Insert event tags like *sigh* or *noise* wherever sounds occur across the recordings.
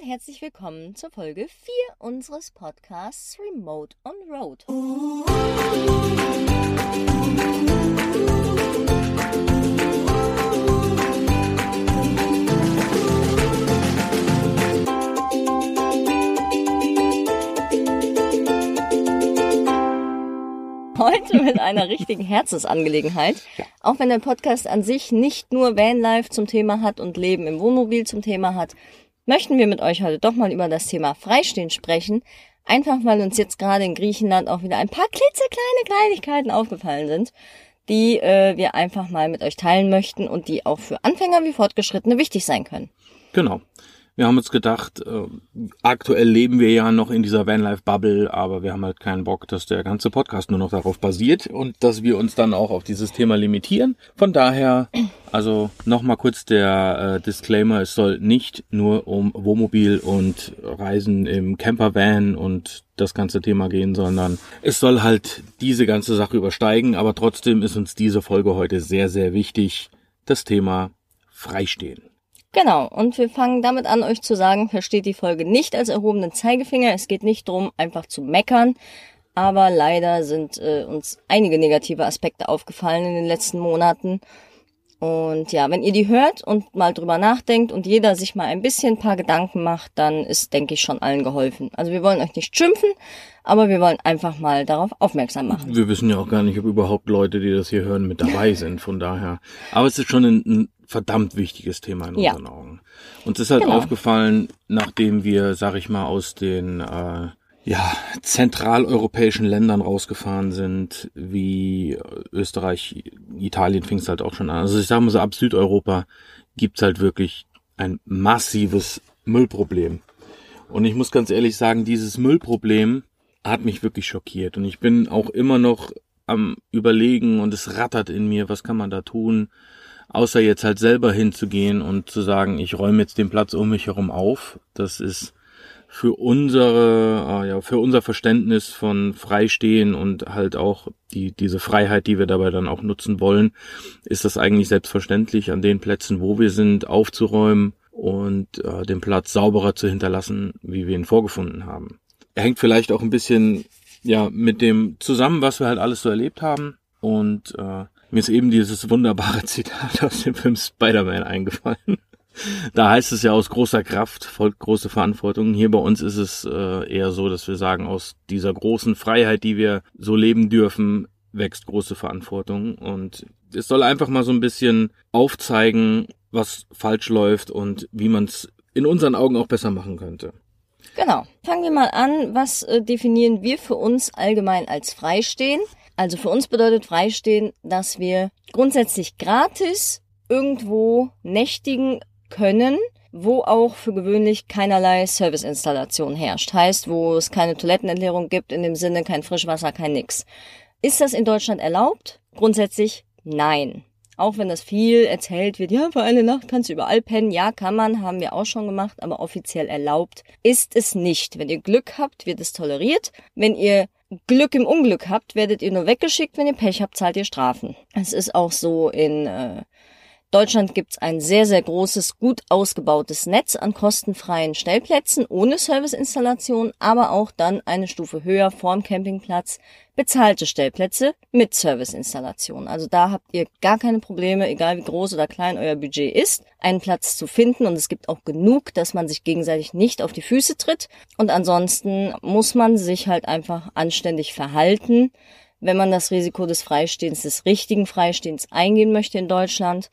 und herzlich willkommen zur Folge 4 unseres Podcasts Remote on Road. Heute mit einer richtigen Herzensangelegenheit. Auch wenn der Podcast an sich nicht nur Vanlife zum Thema hat und Leben im Wohnmobil zum Thema hat, möchten wir mit euch heute doch mal über das Thema Freistehen sprechen. Einfach weil uns jetzt gerade in Griechenland auch wieder ein paar klitzekleine Kleinigkeiten aufgefallen sind, die äh, wir einfach mal mit euch teilen möchten und die auch für Anfänger wie Fortgeschrittene wichtig sein können. Genau. Wir haben uns gedacht, äh, aktuell leben wir ja noch in dieser Vanlife-Bubble, aber wir haben halt keinen Bock, dass der ganze Podcast nur noch darauf basiert und dass wir uns dann auch auf dieses Thema limitieren. Von daher, also nochmal kurz der äh, Disclaimer, es soll nicht nur um Wohnmobil und Reisen im Campervan und das ganze Thema gehen, sondern es soll halt diese ganze Sache übersteigen, aber trotzdem ist uns diese Folge heute sehr, sehr wichtig, das Thema Freistehen. Genau, und wir fangen damit an, euch zu sagen, versteht die Folge nicht als erhobenen Zeigefinger. Es geht nicht darum, einfach zu meckern. Aber leider sind äh, uns einige negative Aspekte aufgefallen in den letzten Monaten. Und ja, wenn ihr die hört und mal drüber nachdenkt und jeder sich mal ein bisschen ein paar Gedanken macht, dann ist, denke ich, schon allen geholfen. Also wir wollen euch nicht schimpfen, aber wir wollen einfach mal darauf aufmerksam machen. Wir wissen ja auch gar nicht, ob überhaupt Leute, die das hier hören, mit dabei *laughs* sind. Von daher. Aber es ist schon ein, ein verdammt wichtiges Thema in unseren ja. Augen. Uns ist halt genau. aufgefallen, nachdem wir, sag ich mal, aus den äh, ja, zentraleuropäischen Ländern rausgefahren sind, wie Österreich, Italien fing es halt auch schon an. Also ich sage mal so, ab Südeuropa gibt's halt wirklich ein massives Müllproblem. Und ich muss ganz ehrlich sagen, dieses Müllproblem hat mich wirklich schockiert. Und ich bin auch immer noch am überlegen und es rattert in mir, was kann man da tun, außer jetzt halt selber hinzugehen und zu sagen, ich räume jetzt den Platz um mich herum auf. Das ist für unsere, äh, ja, für unser Verständnis von Freistehen und halt auch die, diese Freiheit, die wir dabei dann auch nutzen wollen, ist das eigentlich selbstverständlich, an den Plätzen, wo wir sind, aufzuräumen und äh, den Platz sauberer zu hinterlassen, wie wir ihn vorgefunden haben. Er hängt vielleicht auch ein bisschen, ja, mit dem zusammen, was wir halt alles so erlebt haben und äh, mir ist eben dieses wunderbare *laughs* Zitat aus dem Film Spider-Man eingefallen. Da heißt es ja, aus großer Kraft folgt große Verantwortung. Hier bei uns ist es äh, eher so, dass wir sagen, aus dieser großen Freiheit, die wir so leben dürfen, wächst große Verantwortung. Und es soll einfach mal so ein bisschen aufzeigen, was falsch läuft und wie man es in unseren Augen auch besser machen könnte. Genau. Fangen wir mal an. Was äh, definieren wir für uns allgemein als Freistehen? Also für uns bedeutet Freistehen, dass wir grundsätzlich gratis irgendwo nächtigen können, wo auch für gewöhnlich keinerlei Serviceinstallation herrscht. Heißt, wo es keine Toilettenentleerung gibt, in dem Sinne kein Frischwasser, kein nix. Ist das in Deutschland erlaubt? Grundsätzlich nein. Auch wenn das viel erzählt wird, ja, für eine Nacht kannst du überall pennen. Ja, kann man, haben wir auch schon gemacht, aber offiziell erlaubt ist es nicht. Wenn ihr Glück habt, wird es toleriert. Wenn ihr Glück im Unglück habt, werdet ihr nur weggeschickt. Wenn ihr Pech habt, zahlt ihr Strafen. Es ist auch so in äh, Deutschland gibt's ein sehr, sehr großes, gut ausgebautes Netz an kostenfreien Stellplätzen ohne Serviceinstallation, aber auch dann eine Stufe höher vorm Campingplatz bezahlte Stellplätze mit Serviceinstallation. Also da habt ihr gar keine Probleme, egal wie groß oder klein euer Budget ist, einen Platz zu finden. Und es gibt auch genug, dass man sich gegenseitig nicht auf die Füße tritt. Und ansonsten muss man sich halt einfach anständig verhalten wenn man das Risiko des Freistehens, des richtigen Freistehens eingehen möchte in Deutschland,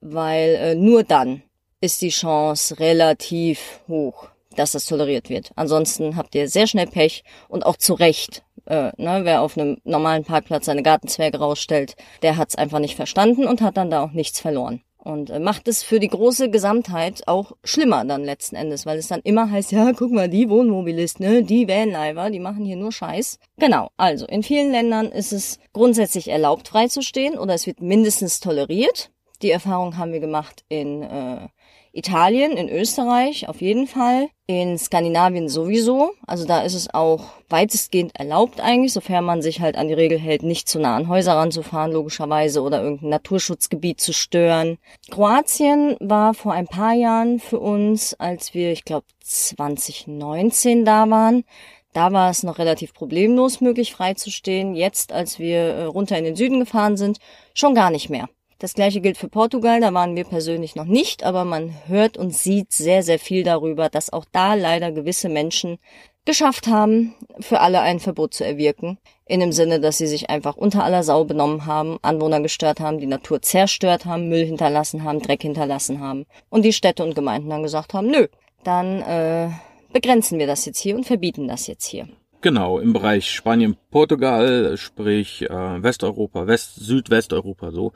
weil äh, nur dann ist die Chance relativ hoch, dass das toleriert wird. Ansonsten habt ihr sehr schnell Pech und auch zu Recht. Äh, ne, wer auf einem normalen Parkplatz seine Gartenzwerge rausstellt, der hat's einfach nicht verstanden und hat dann da auch nichts verloren. Und äh, macht es für die große Gesamtheit auch schlimmer dann letzten Endes, weil es dann immer heißt, *laughs* ja, guck mal, die Wohnmobilisten, ne, die Vanlifer, die machen hier nur Scheiß. Genau, also in vielen Ländern ist es grundsätzlich erlaubt, freizustehen oder es wird mindestens toleriert. Die Erfahrung haben wir gemacht in äh, Italien, in Österreich auf jeden Fall, in Skandinavien sowieso. Also da ist es auch weitestgehend erlaubt eigentlich, sofern man sich halt an die Regel hält, nicht zu nah an Häuser ranzufahren, logischerweise, oder irgendein Naturschutzgebiet zu stören. Kroatien war vor ein paar Jahren für uns, als wir, ich glaube, 2019 da waren, da war es noch relativ problemlos möglich, frei zu stehen. Jetzt, als wir äh, runter in den Süden gefahren sind, schon gar nicht mehr. Das gleiche gilt für Portugal, da waren wir persönlich noch nicht, aber man hört und sieht sehr, sehr viel darüber, dass auch da leider gewisse Menschen geschafft haben, für alle ein Verbot zu erwirken. In dem Sinne, dass sie sich einfach unter aller Sau benommen haben, Anwohner gestört haben, die Natur zerstört haben, Müll hinterlassen haben, Dreck hinterlassen haben. Und die Städte und Gemeinden dann gesagt haben, nö, dann äh, begrenzen wir das jetzt hier und verbieten das jetzt hier. Genau, im Bereich Spanien, Portugal, sprich äh, Westeuropa, West, Südwesteuropa, so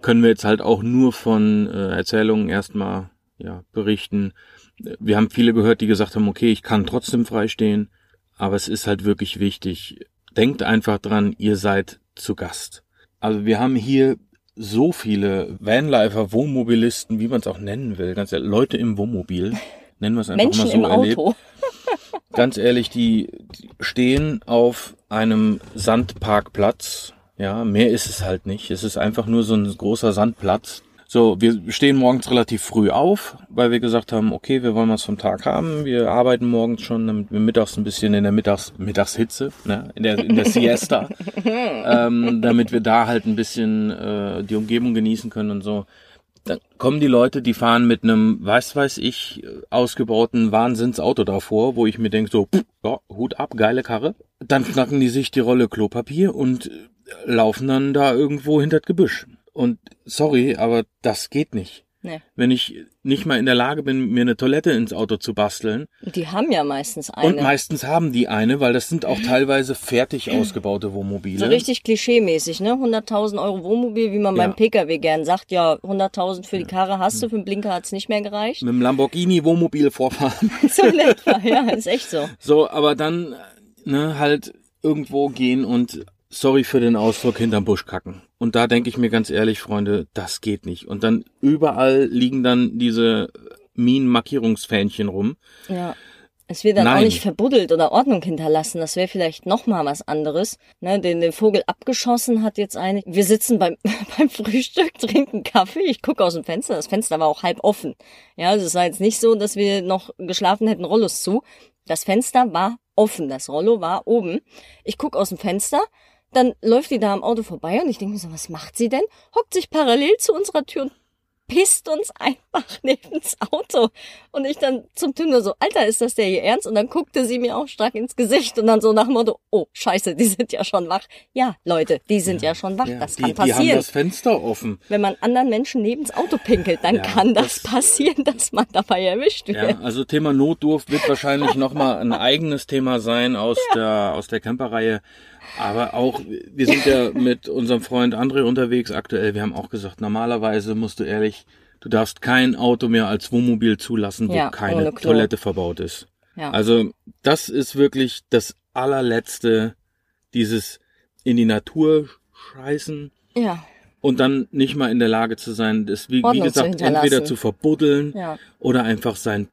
können wir jetzt halt auch nur von äh, Erzählungen erstmal ja, berichten. Wir haben viele gehört, die gesagt haben, okay, ich kann trotzdem freistehen, aber es ist halt wirklich wichtig. Denkt einfach dran, ihr seid zu Gast. Also wir haben hier so viele Vanlifer, Wohnmobilisten, wie man es auch nennen will, ganz ehrlich, Leute im Wohnmobil, nennen wir es einfach Menschen mal so im erlebt. *laughs* Ganz ehrlich, die, die stehen auf einem Sandparkplatz. Ja, mehr ist es halt nicht. Es ist einfach nur so ein großer Sandplatz. So, wir stehen morgens relativ früh auf, weil wir gesagt haben, okay, wir wollen was vom Tag haben. Wir arbeiten morgens schon, damit wir mittags ein bisschen in der Mittags Mittagshitze, ne, in der in der Siesta, *laughs* ähm, damit wir da halt ein bisschen äh, die Umgebung genießen können und so. Dann kommen die Leute, die fahren mit einem, weiß weiß ich, ausgebauten Wahnsinnsauto davor, wo ich mir denke, so, pff, ja, Hut ab, geile Karre. Dann knacken die sich die Rolle Klopapier und laufen dann da irgendwo hinter Gebüsch. Und sorry, aber das geht nicht. Nee. Wenn ich nicht mal in der Lage bin, mir eine Toilette ins Auto zu basteln. Die haben ja meistens eine. Und meistens haben die eine, weil das sind auch teilweise fertig ausgebaute Wohnmobile. so richtig klischeemäßig, ne? 100.000 Euro Wohnmobil, wie man Ja. beim Pkw gern sagt. Ja, 100.000 für die Karre hast du, für den Blinker hat's nicht mehr gereicht. Mit dem Lamborghini Wohnmobil vorfahren. *laughs* so *laughs* ja, ist echt so. So, aber dann ne, halt irgendwo gehen und sorry für den Ausdruck hinterm Busch kacken. Und da denke ich mir ganz ehrlich, Freunde, das geht nicht. Und dann überall liegen dann diese Minen-Markierungsfähnchen rum. Ja. Es wird dann auch Nein. nicht verbuddelt oder Ordnung hinterlassen. Das wäre vielleicht noch mal was anderes. Ne, den, den Vogel abgeschossen hat jetzt eine. Wir sitzen beim, *laughs* beim Frühstück, trinken Kaffee. Ich gucke aus dem Fenster. Das Fenster war auch halb offen. Ja, also es war jetzt nicht so, dass wir noch geschlafen hätten, Rollos zu. Das Fenster war offen. Das Rollo war oben. Ich guck aus dem Fenster. Dann läuft die da am Auto vorbei und ich denke mir so, was macht sie denn? Hockt sich parallel zu unserer Tür und pisst uns einfach *laughs* neben's Auto. Und ich dann zum nur so, Alter, ist das der hier ernst? Und dann guckte sie mir auch stark ins Gesicht und dann so nach dem Motto, oh, scheiße, die sind ja schon wach. Ja, Leute, die sind ja, schon wach. Ja, das die, kann die haben passieren. das Fenster offen. Wenn man anderen Menschen neben's Auto pinkelt, dann Ja, kann das, das- passieren, dass man dabei erwischt wird. Ja, also Thema Notdurft wird wahrscheinlich nochmal ein eigenes Thema sein aus der aus der Camperreihe. Aber auch, wir sind ja mit unserem Freund André unterwegs aktuell. Wir haben auch gesagt, normalerweise musst du ehrlich, du darfst kein Auto mehr als Wohnmobil zulassen, wo Ja, keine. Toilette verbaut ist. Ja. Also das ist wirklich das allerletzte, dieses in die Natur scheißen ja, und dann nicht mal in der Lage zu sein, das wie, wie gesagt entweder zu verbuddeln ja. oder einfach sein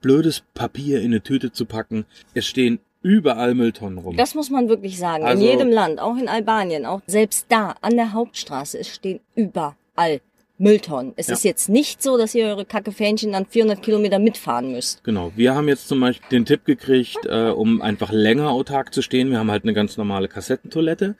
blödes Papier in eine Tüte zu packen. Es stehen überall Mülltonnen rum. Das muss man wirklich sagen. Also- in jedem Land, auch in Albanien, auch selbst da an der Hauptstraße, es stehen überall Mülltonnen. Es Ja. ist jetzt nicht so, dass ihr eure Kackefähnchen dann 400 Kilometer mitfahren müsst. Genau. Wir haben jetzt zum Beispiel den Tipp gekriegt, äh, um einfach länger autark zu stehen. Wir haben halt eine ganz normale Kassettentoilette.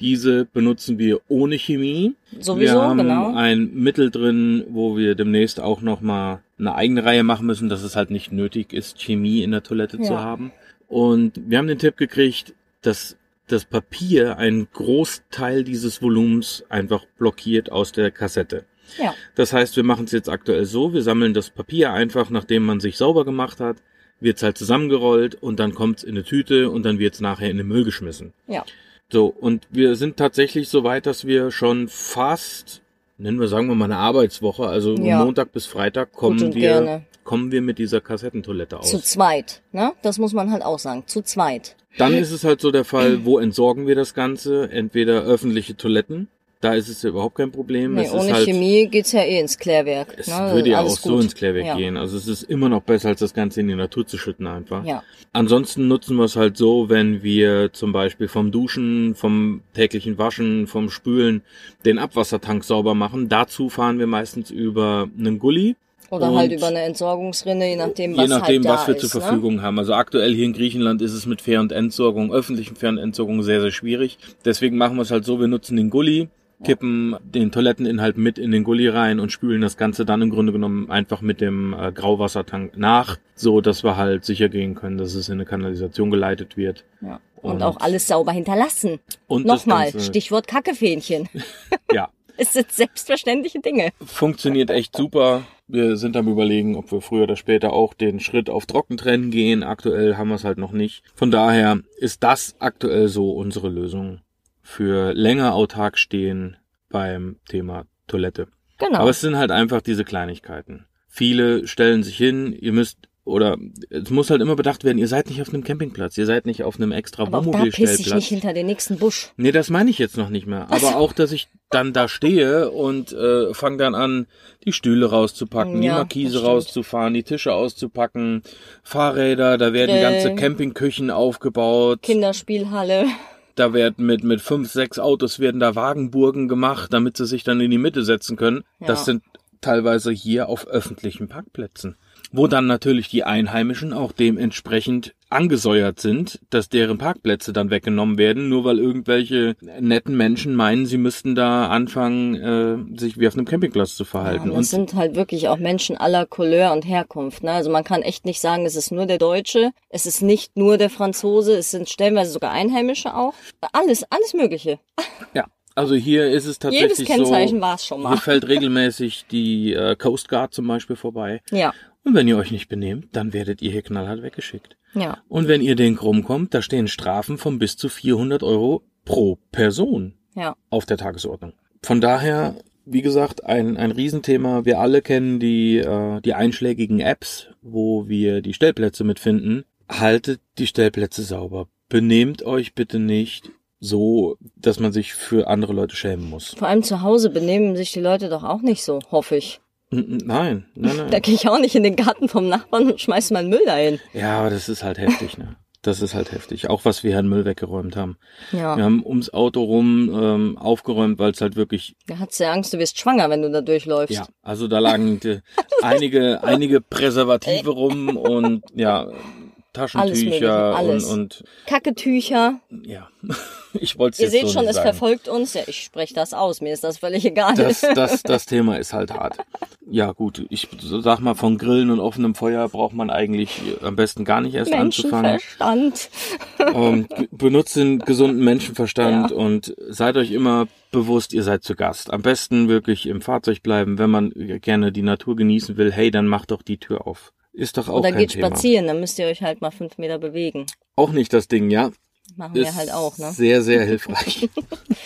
Diese benutzen wir ohne Chemie. Sowieso, wir haben genau. ein Mittel drin, wo wir demnächst auch noch mal eine eigene Reihe machen müssen, dass es halt nicht nötig ist, Chemie in der Toilette zu Ja. haben. Und wir haben den Tipp gekriegt, dass das Papier einen Großteil dieses Volumens einfach blockiert aus der Kassette. Ja. Das heißt, wir machen es jetzt aktuell so, wir sammeln das Papier einfach, nachdem man sich sauber gemacht hat, wird's halt zusammengerollt und dann kommt's in eine Tüte und dann wird's nachher in den Müll geschmissen. Ja. So, und wir sind tatsächlich so weit, dass wir schon fast, nennen wir, sagen wir mal eine Arbeitswoche, also Ja. Montag bis Freitag kommen wir, gerne. Kommen wir mit dieser Kassettentoilette aus. Zu zweit, ne? Das muss man halt auch sagen. Zu zweit. Dann ist es halt so der Fall, wo entsorgen wir das Ganze? Entweder öffentliche Toiletten, Da ist es überhaupt kein Problem. Nee, es ohne halt, Chemie geht's ja eh ins Klärwerk. Es ne? würde ja auch Alles so gut. ins Klärwerk ja. gehen. Also es ist immer noch besser, als das Ganze in die Natur zu schütten einfach. Ja. Ansonsten nutzen wir es halt so, wenn wir zum Beispiel vom Duschen, vom täglichen Waschen, vom Spülen den Abwassertank sauber machen. Dazu fahren wir meistens über einen Gully. Oder Und halt über eine Entsorgungsrinne, je nachdem, was Je nachdem, halt was wir ist, zur ne? Verfügung haben. Also aktuell hier in Griechenland ist es mit Fähr- und Entsorgung, öffentlichen Fähr- und Entsorgung sehr, sehr schwierig. Deswegen machen wir es halt so, wir nutzen den Gully, kippen den Toiletteninhalt mit in den Gully rein und spülen das Ganze dann im Grunde genommen einfach mit dem äh, Grauwassertank nach, so dass wir halt sicher gehen können, dass es in eine Kanalisation geleitet wird. Ja. Und, Und- auch alles sauber hinterlassen. Und Nochmal, Stichwort Kackefähnchen. *laughs* Ja, Es sind selbstverständliche Dinge. funktioniert echt super. Wir sind am überlegen, ob wir früher oder später auch den Schritt auf Trockentrennen gehen. Aktuell haben wir es halt noch nicht. Von daher ist das aktuell so unsere Lösung für länger autark stehen beim Thema Toilette. Genau. Aber es sind halt einfach diese Kleinigkeiten. Viele stellen sich hin, ihr müsst oder es muss halt immer bedacht werden, ihr seid nicht auf einem Campingplatz, ihr seid nicht auf einem extra Aber da pisse ich nicht Wohnmobilstellplatz. hinter den nächsten Busch. Nee, das meine ich jetzt noch nicht mehr. Aber auch, dass ich dann da stehe und äh, fange dann an, die Stühle rauszupacken, die Ja, Markise das stimmt. rauszufahren, die Tische auszupacken, Fahrräder, da werden Grillen. ganze Campingküchen aufgebaut. Kinderspielhalle. Da werden mit, mit fünf, sechs Autos werden da Wagenburgen gemacht, damit sie sich dann in die Mitte setzen können. Ja. Das sind teilweise hier auf öffentlichen Parkplätzen. Wo dann natürlich die Einheimischen auch dementsprechend angesäuert sind, dass deren Parkplätze dann weggenommen werden, nur weil irgendwelche netten Menschen meinen, sie müssten da anfangen, äh, sich wie auf einem Campingplatz zu Ja, verhalten. das sind halt wirklich auch Menschen aller Couleur und Herkunft. Ne? Also man kann echt nicht sagen, es ist nur der Deutsche, es ist nicht nur der Franzose, es sind stellenweise sogar Einheimische auch. Alles, alles Mögliche. ja, also hier ist es Jedes tatsächlich Kennzeichen so, war es schon hier mal. fällt regelmäßig die äh, Coast Guard zum Beispiel vorbei. Ja, Und wenn ihr euch nicht benehmt, dann werdet ihr hier knallhart weggeschickt. ja. Und wenn ihr den krumm kommt, da stehen Strafen von bis zu 400 Euro pro Person Ja, auf der Tagesordnung. Von daher, wie gesagt, ein, ein Riesenthema. Wir alle kennen die, äh, die einschlägigen Apps, wo wir die Stellplätze mitfinden. Haltet die Stellplätze sauber. Benehmt euch bitte nicht so, dass man sich für andere Leute schämen muss. vor allem zu Hause benehmen sich die Leute doch auch nicht so, hoffe ich. N- n- Nein, nein, *laughs* Da nein. gehe ich auch nicht in den Garten vom Nachbarn und schmeiß meinen Müll dahin. Ja, aber das ist halt heftig, ne? Das ist halt heftig. Auch was wir Herrn Müll weggeräumt haben. Ja, Wir haben ums Auto rum ähm, aufgeräumt, weil es halt wirklich da hat's ja Angst, du wirst schwanger, wenn du da durchläufst. Ja, also da lagen einige, einige Präservative rum und ja, Alles Taschentücher Mögliche, alles. und, und Kacketücher. ja, *laughs* ich wollte es Ihr seht schon, es sagen. verfolgt uns. Ja, ich spreche das aus. Mir ist das völlig egal. Das, *laughs* das, das Thema ist halt hart. Ja gut, ich sag mal, von Grillen und offenem Feuer braucht man eigentlich am besten gar nicht erst anzufangen. Menschenverstand. *laughs* Ähm, g- benutzt den gesunden Menschenverstand Ja. und seid euch immer bewusst, ihr seid zu Gast. Am besten wirklich im Fahrzeug bleiben, wenn man gerne die Natur genießen will. Hey, dann macht doch die Tür auf. Ist doch auch Oder kein geht Thema. spazieren, dann müsst ihr euch halt mal fünf Meter bewegen. Auch nicht das Ding, ja. Machen Ist wir halt auch, ne? sehr, sehr hilfreich. *laughs*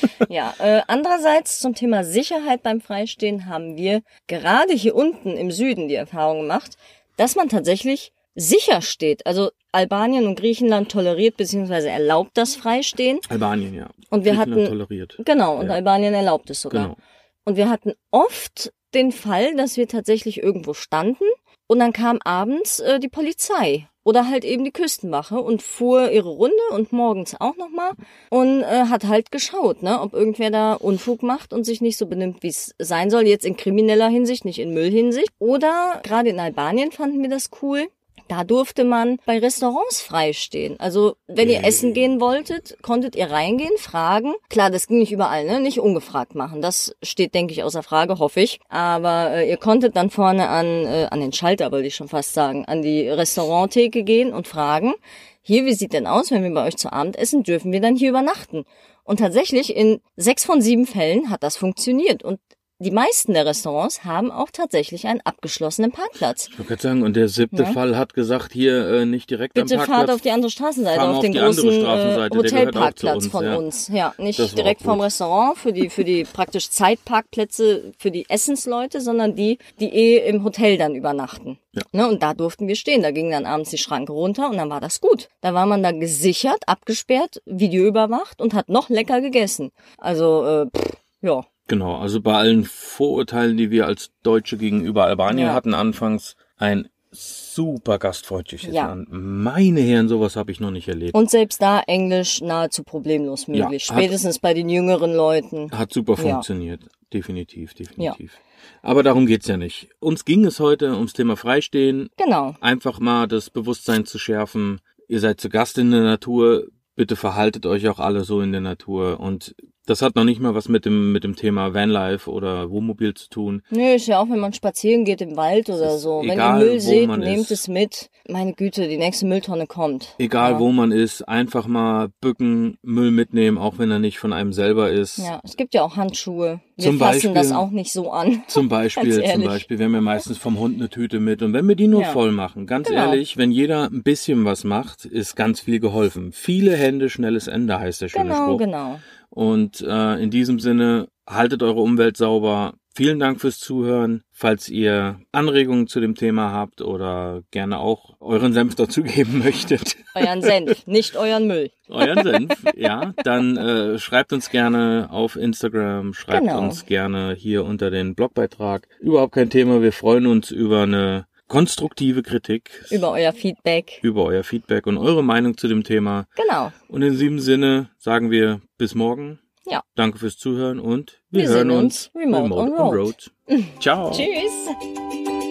*laughs* Ja, äh, andererseits zum Thema Sicherheit beim Freistehen haben wir gerade hier unten im Süden die Erfahrung gemacht, dass man tatsächlich sicher steht. Also Albanien und Griechenland toleriert bzw. erlaubt das Freistehen. Albanien, ja. Und wir hatten- toleriert. Genau, und Ja. Albanien erlaubt es sogar. Genau. Und wir hatten oft den Fall, dass wir tatsächlich irgendwo standen und dann kam abends äh, die Polizei oder halt eben die Küstenwache und fuhr ihre Runde und morgens auch nochmal und äh, hat halt geschaut, ne, ob irgendwer da Unfug macht und sich nicht so benimmt, wie es sein soll, jetzt in krimineller Hinsicht, nicht in Müllhinsicht. Oder gerade in Albanien fanden wir das cool. Da durfte man bei Restaurants freistehen. Also, wenn ihr essen gehen wolltet, konntet ihr reingehen, fragen. Klar, das ging nicht überall, ne? Nicht ungefragt machen. Das steht, denke ich, außer Frage, hoffe ich. Aber äh, ihr konntet dann vorne an, äh, an den Schalter, wollte ich schon fast sagen, an die Restauranttheke gehen und fragen, hier, wie sieht denn aus, wenn wir bei euch zu Abend essen, dürfen wir dann hier übernachten? Und tatsächlich in sechs von sieben Fällen hat das funktioniert. Und die meisten der Restaurants haben auch tatsächlich einen abgeschlossenen Parkplatz. Ich wollte sagen, und der siebte Ja. Fall hat gesagt, hier äh, nicht direkt Bitte am fahrt Parkplatz. auf die andere Straßenseite, auf auf den großen Hotelparkplatz von ja. uns. Ja, nicht Das direkt vom. Restaurant für die für die praktisch Zeitparkplätze für die Essensleute, sondern die, die eh im Hotel dann übernachten. Ja. Ne, und da durften wir stehen. Da ging dann abends die Schranke runter und dann war das gut. Da war man da gesichert, abgesperrt, Video überwacht und hat noch lecker gegessen. Also äh, pff, ja. Genau, also bei allen Vorurteilen, die wir als Deutsche gegenüber Albanien ja. hatten anfangs, ein super gastfreundliches ja. Land. Meine Herren, sowas habe ich noch nicht erlebt. Und selbst da Englisch nahezu problemlos möglich. Ja, Spätestens bei den jüngeren Leuten. Hat super funktioniert. Ja. Definitiv, definitiv. Aber darum geht's ja nicht. Uns ging es heute ums Thema Freistehen. Genau. Einfach mal das Bewusstsein zu schärfen. Ihr seid zu Gast in der Natur. Bitte verhaltet euch auch alle so in der Natur und das hat noch nicht mal was mit dem, mit dem Thema Vanlife oder Wohnmobil zu tun. Nö, ist ja auch, wenn man spazieren geht im Wald oder so. Egal, wenn ihr Müll seht, nehmt ist. es mit. Meine Güte, die nächste Mülltonne kommt. Egal, ja. wo man ist, einfach mal bücken, Müll mitnehmen, auch wenn er nicht von einem selber ist. Ja, es gibt ja auch Handschuhe. Wir zum fassen Beispiel, das auch nicht so an. *laughs* Zum Beispiel, zum Beispiel, wir haben ja meistens vom Hund eine Tüte mit und wenn wir die nur ja. voll machen, ganz genau. ehrlich, wenn jeder ein bisschen was macht, ist ganz viel geholfen. Viele Hände, schnelles Ende heißt der schöne genau, Spruch. Genau, genau. Und äh, in diesem Sinne, haltet eure Umwelt sauber. Vielen Dank fürs Zuhören. Falls ihr Anregungen zu dem Thema habt oder gerne auch euren Senf *laughs* dazugeben möchtet. Euren Senf, nicht euren Müll. *laughs* Euren Senf, ja. Dann äh, schreibt uns gerne auf Instagram, schreibt genau. uns gerne hier unter den Blogbeitrag. Überhaupt kein Thema. Wir freuen uns über eine konstruktive Kritik. Über euer Feedback. Über euer Feedback und eure Meinung zu dem Thema. Genau. Und in diesem Sinne sagen wir bis morgen. Ja. Danke fürs Zuhören und wir, wir hören uns, remote, remote on road. On road. *laughs* Ciao. Tschüss.